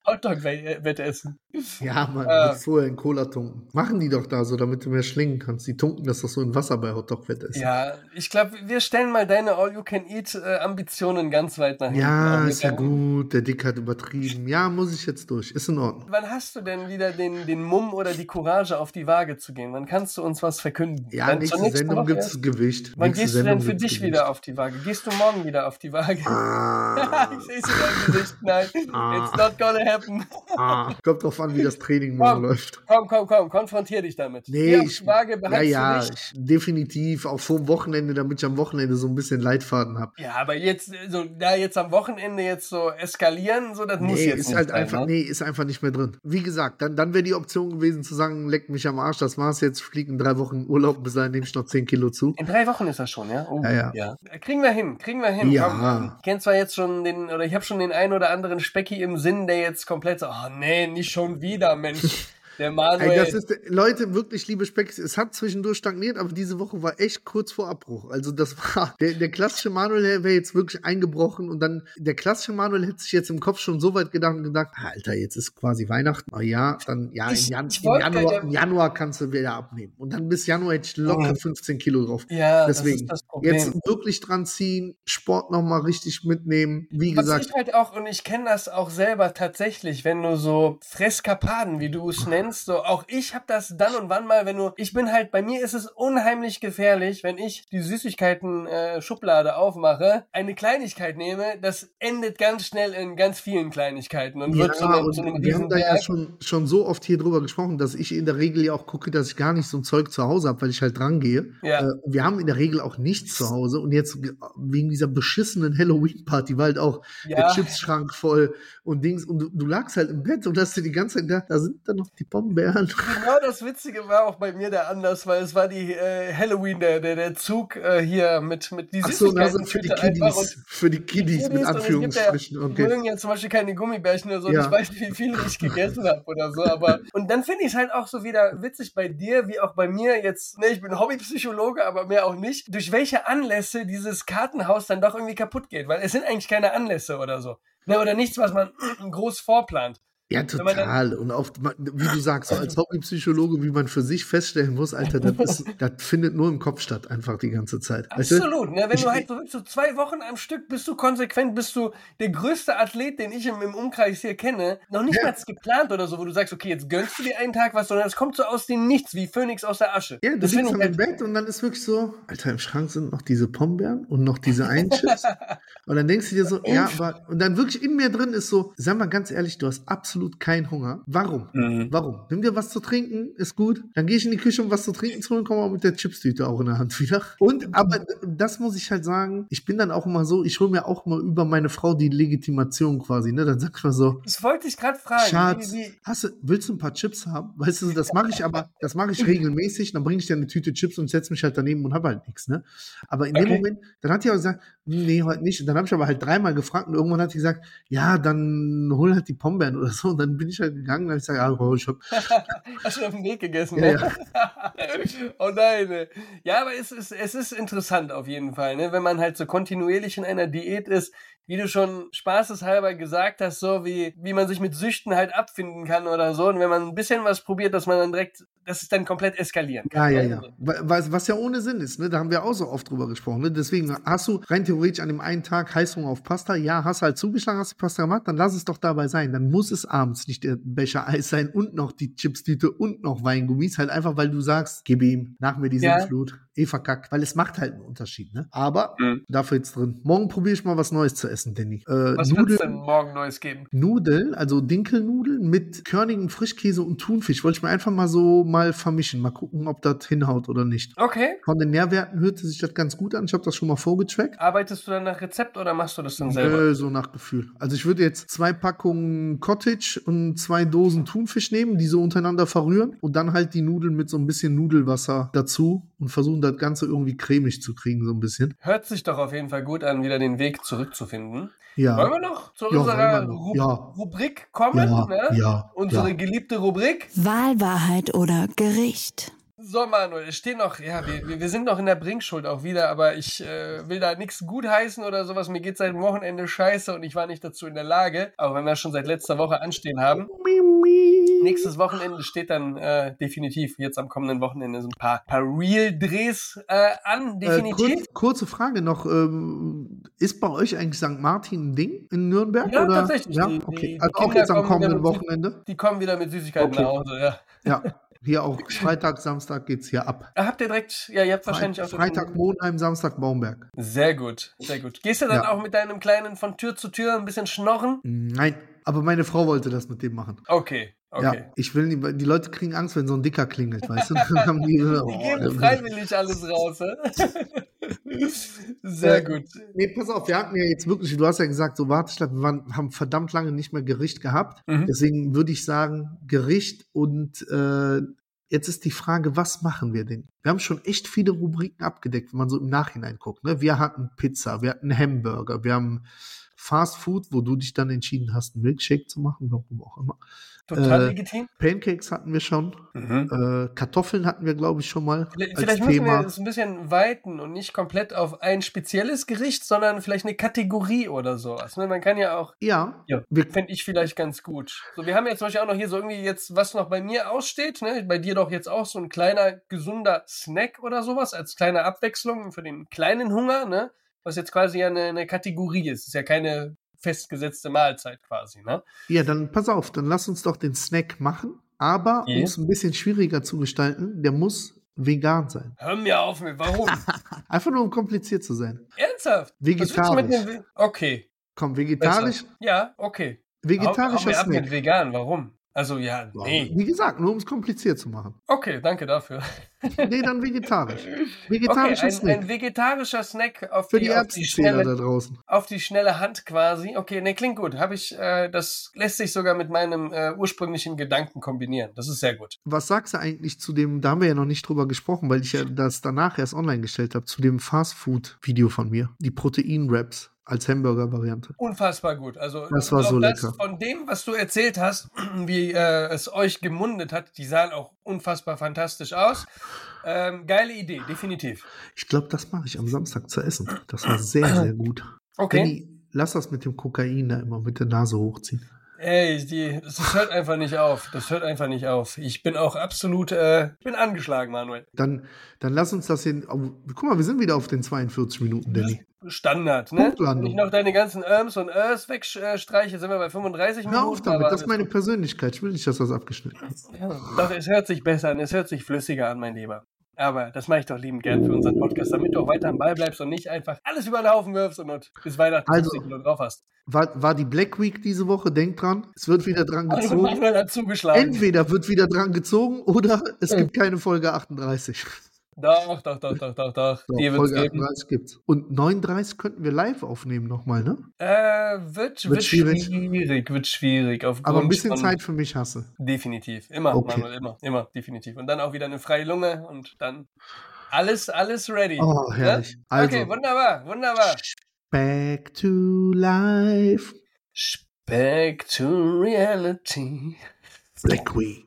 Hotdog Wettessen.
Ja, man,
Ah.
vorher in Cola tunken. Machen die doch da so, damit du mehr schlingen kannst. Die tunken das doch so in Wasser bei Hotdog-Wett essen.
Ja, ich glaube, wir stellen mal deine All-You-Can-Eat-Ambitionen ganz weit nach hinten.
Ja, ist ja gut, der Dick hat übertrieben. Ja, muss ich jetzt durch. Ist in Ordnung.
Wann hast du denn wieder den, den Mumm oder die Courage, auf die Waage zu gehen? Wann kannst du uns was verkünden?
Ja,
Wann,
nächste Sendung gibt es Gewicht.
Wann
Nächste
gehst du denn
Sendung
für dich
Gewicht.
wieder auf die Waage? Gehst du morgen wieder auf die Waage?
Ah, <laughs>
ich sehe es in deinem Gesicht. Nein,
Ah.
it's not gonna happen.
ah. Kommt drauf an, wie das Training morgen läuft.
Komm, komm, komm, konfrontier dich damit.
Nee, ich,
Waage,
ja, ja, ich, definitiv. Auch vor dem Wochenende, damit ich am Wochenende so ein bisschen Leitfaden habe.
Ja, aber jetzt, so, da jetzt am Wochenende jetzt so eskalieren, so, das muss
Nee,
jetzt
ist
nicht
halt
sein,
einfach,
ne?
nee, ist einfach nicht mehr drin. Wie gesagt, dann, dann wäre die Option gewesen zu sagen, leck mich am Arsch, das war's jetzt, flieg in drei Wochen Urlaub, bis dahin nehme ich noch 10 Kilo zu.
In drei Wochen ist das schon, ja? Oh,
Ja, ja.
Kriegen wir hin, kriegen wir hin.
Ja.
Ich kenn zwar jetzt schon den, oder ich habe schon den einen oder anderen Specki im Sinn, der jetzt komplett so, oh nee, nicht schon wieder, Mensch. <laughs> Der Manuel.
Ey, das ist, Leute, wirklich, liebe Specks, es hat zwischendurch stagniert, aber diese Woche war echt kurz vor Abbruch. Also das war, der, der klassische Manuel wäre jetzt wirklich eingebrochen und dann, der klassische Manuel hätte sich jetzt im Kopf schon so weit gedacht und gedacht, ah, Alter, jetzt ist quasi Weihnachten. Oh ja, dann, ja,
Ich-
im, Jan
ich
im, Januar,
ja-
im Januar kannst du wieder abnehmen. Und dann bis Januar hätte ich locker
Mhm.
15 Kilo drauf.
ja,
Deswegen,
das ist das Problem.
jetzt wirklich dran ziehen, Sport nochmal richtig mitnehmen. Wie
Was
gesagt,
ich halt auch, und ich kenne das auch selber tatsächlich, wenn du so Freskapaden, wie du es nennst, so auch ich habe das dann und wann mal, wenn du, ich bin halt, bei mir ist es unheimlich gefährlich, wenn ich die Süßigkeiten-Schublade aufmache, eine Kleinigkeit nehme, das endet ganz schnell in ganz vielen Kleinigkeiten und wird zu
Ja,
einem, zu einem
wir haben da ja schon, schon so oft hier drüber gesprochen, dass ich in der Regel ja auch gucke, dass ich gar nicht so ein Zeug zu Hause habe, weil ich halt dran gehe.
Ja.
Äh, wir haben in der Regel auch nichts zu Hause und jetzt ge- wegen dieser beschissenen Halloween-Party war halt auch der
Ja.
Chipsschrank voll und Dings und du, du lagst halt im Bett und hast dir die ganze Zeit gedacht, da sind dann noch die Pombeeren.
Genau das Witzige war auch bei mir der Anlass, weil es war die äh, Halloween, der, der, der Zug äh, hier mit, mit die
Ach so, also für die Kiddies, für die Kiddies mit
Kiddies
Anführungsstrichen. Okay.
mögen ja zum Beispiel keine Gummibärchen oder so.
Ja.
Ich weiß nicht, wie viele ich gegessen habe oder so. Aber und dann finde ich es halt auch so wieder witzig bei dir, wie auch bei mir jetzt. Ne, ich bin Hobbypsychologe, aber mehr auch nicht. Durch welche Anlässe dieses Kartenhaus dann doch irgendwie kaputt geht, weil es sind eigentlich keine Anlässe oder so. Ne, oder nichts, was man <clears throat> groß vorplant.
Ja,
man dann-
total. Und auch, wie du sagst, so als Hobbypsychologe, wie man für sich feststellen muss, Alter, das, ist, <laughs> das findet nur im Kopf statt, einfach die ganze Zeit. Weißt du?
Absolut. Ne? Wenn
Ich-
du halt so, zwei Wochen am Stück bist du konsequent, bist du der größte Athlet, den ich im, im Umkreis hier kenne. Noch nicht
Ja.
mal geplant oder so, wo du sagst, okay, jetzt gönnst du dir einen Tag was, sondern es kommt so aus dem Nichts, wie Phönix aus der Asche.
Ja, du
das
liegst im
halt,
Bett und dann ist wirklich so, Alter, im Schrank sind noch diese Pombeeren und noch diese Einchips. <laughs> und dann denkst du dir so, ja, <laughs> aber, und dann wirklich in mir drin ist so, sag mal ganz ehrlich, du hast absolut keinen Hunger. Warum?
Mhm.
Warum? Nimm dir was zu trinken, ist gut. Dann gehe ich in die Küche, um was zu trinken zu holen, komme auch mit der Chipstüte auch in der Hand wieder. Und, aber das muss ich halt sagen, ich bin dann auch immer so, ich hole mir auch mal über meine Frau die Legitimation quasi, ne? Dann sag ich mal so,
Das wollte ich gerade fragen.
Schatz,
Wie, wie,
hast du, willst du ein paar Chips haben? Weißt du, das mache ich aber, das mache ich regelmäßig. Dann bringe ich dir eine Tüte Chips und setze mich halt daneben und habe halt nichts, ne? Aber in dem
Okay.
Moment, dann hat die auch gesagt, nee, heute nicht. Und dann habe ich aber halt dreimal gefragt und irgendwann hat die gesagt, ja, dann hol halt die Pombeeren oder so. Und dann bin ich halt gegangen und habe gesagt, ja, oh, ich hab, <laughs>
hast du auf dem Weg gegessen?
Ja,
ne? <laughs> oh nein. ne. Ja, aber es ist, es ist interessant auf jeden Fall, ne? wenn man halt so kontinuierlich in einer Diät ist, wie du schon spaßeshalber gesagt hast, so wie, wie man sich mit Süchten halt abfinden kann oder so. Und wenn man ein bisschen was probiert, dass man dann direkt, dass es dann komplett eskalieren
ja,
kann.
ja,
ne?
ja. Was, was ja ohne Sinn ist, ne? Da haben wir auch so oft drüber gesprochen. Ne? Deswegen hast du rein theoretisch an dem einen Tag Heißhunger auf Pasta. Ja, hast halt zugeschlagen, hast die Pasta gemacht, dann lass es doch dabei sein. Dann muss es abends nicht der Becher Eis sein und noch die Chipstüte und noch Weingummis. Halt einfach, weil du sagst, gib ihm, nach mir die
Ja.
Sinnflut. Eh verkackt. Weil es macht halt einen Unterschied, ne? Aber
Mhm.
dafür jetzt drin. Morgen probiere ich mal was Neues zu essen, Danny. Äh,
Was wird es denn morgen Neues geben?
Nudeln, also Dinkelnudeln mit körnigem Frischkäse und Thunfisch. Wollte ich mir einfach mal so mal vermischen. Mal gucken, ob das hinhaut oder nicht.
Okay.
Von den Nährwerten hörte sich das ganz gut an. Ich habe das schon mal vorgetrackt.
Arbeitest du dann nach Rezept oder machst du das dann selber?
Äh, so nach Gefühl. Also ich würde jetzt zwei Packungen Cottage und zwei Dosen Thunfisch nehmen, die so untereinander verrühren und dann halt die Nudeln mit so ein bisschen Nudelwasser dazu und versuchen das Ganze irgendwie cremig zu kriegen, so ein bisschen.
Hört sich doch auf jeden Fall gut an, wieder den Weg zurückzufinden.
Ja.
Wollen wir noch zu
Ja,
unserer
noch.
Ru
Ja.
Rubrik kommen?
Ja,
ne?
ja,
Unsere
ja.
geliebte Rubrik.
Wahl, Wahrheit oder Gericht.
So, Manuel, es steht noch, ja, wir, wir sind noch in der Bringschuld auch wieder, aber ich äh, will da nichts gutheißen oder sowas. Mir geht seit dem Wochenende scheiße und ich war nicht dazu in der Lage, auch wenn wir schon seit letzter Woche anstehen haben. Nächstes Wochenende steht dann äh, definitiv, jetzt am kommenden Wochenende, so ein paar, paar Real-Drehs äh, an, definitiv.
Äh, kurz, kurze Frage noch, ähm, ist bei euch eigentlich St. Martin ein Ding in Nürnberg?
Ja,
oder?
tatsächlich.
Ja,
Die-
okay.
die
also auch jetzt am kommenden
mit-
Wochenende?
Die kommen wieder mit Süßigkeiten
Okay.
nach Hause, ja.
Ja. <laughs> Hier auch Freitag, Samstag geht's hier ab.
Ah, Habt ihr direkt, ja, ihr habt wahrscheinlich auch
Freitag Monheim, Samstag Baumberg.
Sehr gut, sehr gut. Gehst du dann
Ja.
auch mit deinem Kleinen von Tür zu Tür ein bisschen schnorren?
Nein, aber meine Frau wollte das mit dem machen.
Okay, okay.
Ja, ich will nicht, die Leute kriegen Angst, wenn so ein Dicker klingelt, weißt du? <laughs> Dann haben die,
Die
oh,
geben
der-
freiwillig alles raus? <laughs> Sehr
Äh,
gut.
Nee, pass auf, wir hatten ja jetzt wirklich, du hast ja gesagt, so Warteschleife, wir waren, haben verdammt lange nicht mehr Gericht gehabt.
Mhm.
Deswegen würde ich sagen, Gericht und äh, jetzt ist die Frage, was machen wir denn? Wir haben schon echt viele Rubriken abgedeckt, wenn man so im Nachhinein guckt. Ne? Wir hatten Pizza, wir hatten Hamburger, wir haben Fast Food, wo du dich dann entschieden hast, einen Milkshake zu machen, warum auch immer.
Total
äh,
legitim.
Pancakes hatten wir schon.
Mhm.
Äh, Kartoffeln hatten wir, glaube ich, schon mal.
Vielleicht,
als
vielleicht müssen wir es ein bisschen weiten und nicht komplett auf ein spezielles Gericht, sondern vielleicht eine Kategorie oder sowas. Ne? Man kann ja auch,
Ja,
ja,
wir,
fände ich vielleicht ganz gut. So, wir haben jetzt zum Beispiel auch noch hier so irgendwie jetzt, was noch bei mir aussteht, ne? bei dir doch jetzt auch so ein kleiner, gesunder Snack oder sowas, als kleine Abwechslung für den kleinen Hunger, ne? Was jetzt quasi ja eine, eine Kategorie ist. Ist ja keine festgesetzte Mahlzeit quasi, ne?
ja, dann pass auf, dann lass uns doch den Snack machen. Aber um
Ja.
es ein bisschen schwieriger zu gestalten, der muss vegan sein.
Hör mir auf mit, warum? <laughs>
Einfach nur um kompliziert zu sein.
Ernsthaft?
Vegetarisch.
Ve- Okay.
Komm, vegetarisch,
Ja, okay.
Vegetarischer
mir ab mit
Snack.
vegan, warum? Also ja, nee.
Wie gesagt, nur um es kompliziert zu machen.
Okay, danke dafür. <laughs>
Nee, dann vegetarisch.
Okay,
Vegetarischer
ein,
Snack.
ein vegetarischer Snack auf
Für
die,
die
auf, die
Erbsenzähler da
schnelle,
draußen.
auf die schnelle Hand quasi. Okay, nee, klingt gut. Habe ich, äh, das lässt sich sogar mit meinem äh, ursprünglichen Gedanken kombinieren. Das ist sehr gut.
Was sagst du eigentlich zu dem, da haben wir ja noch nicht drüber gesprochen, weil ich ja das danach erst online gestellt habe, zu dem Fastfood-Video von mir. Die Protein-Wraps als Hamburger-Variante.
Unfassbar gut. Also
Das war so
das,
lecker.
Von dem, was du erzählt hast, <clears throat> wie äh, es euch gemundet hat, die sahen auch unfassbar fantastisch aus. Ähm, geile Idee, definitiv.
Ich glaube, das mache ich am Samstag zu essen. Das war sehr, sehr gut.
Okay.
Benni, lass das mit dem Kokain da immer mit der Nase hochziehen.
Ey, die, das hört einfach nicht auf. Das hört einfach nicht auf. Ich bin auch absolut, äh, ich bin angeschlagen, Manuel.
Dann, dann lass uns das hin. Oh, guck mal, wir sind wieder auf den 42 Minuten, Danny.
Standard, ne? Wenn ich noch deine ganzen Irms und Örs wegstreiche, sind wir bei 35
Hör
Minuten.
auf damit, das ist meine Persönlichkeit. Ich will nicht, dass das abgeschnitten ist.
Ja, doch, es hört sich besser an, es hört sich flüssiger an, mein Lieber. Aber das mache ich doch liebend gern für unseren Podcast, damit du auch weiter am Ball bleibst und nicht einfach alles über den Haufen wirfst und bis Weihnachten
Also-
50 Kilo drauf hast.
War, war die Black Week diese Woche? Denk dran, es wird wieder dran
Also
gezogen.
Hat zugeschlagen.
Entweder wird wieder dran gezogen oder es <laughs> gibt keine Folge 38.
Doch, doch, doch, doch, doch, doch.
So,
Die
Folge
geben.
38 gibt's. Und 39 könnten wir live aufnehmen nochmal, ne?
Äh, wird, wird,
schwierig.
schwierig. wird schwierig. Aufgrund
Aber ein bisschen Zeit für mich hasse.
Definitiv. Immer,
Okay.
Manuel, immer, immer, definitiv. Und dann auch wieder eine freie Lunge und dann alles, alles ready.
Oh, herrlich.
Ja?
Also,
Okay, wunderbar, wunderbar.
back to life.
Back to reality.
Black Week.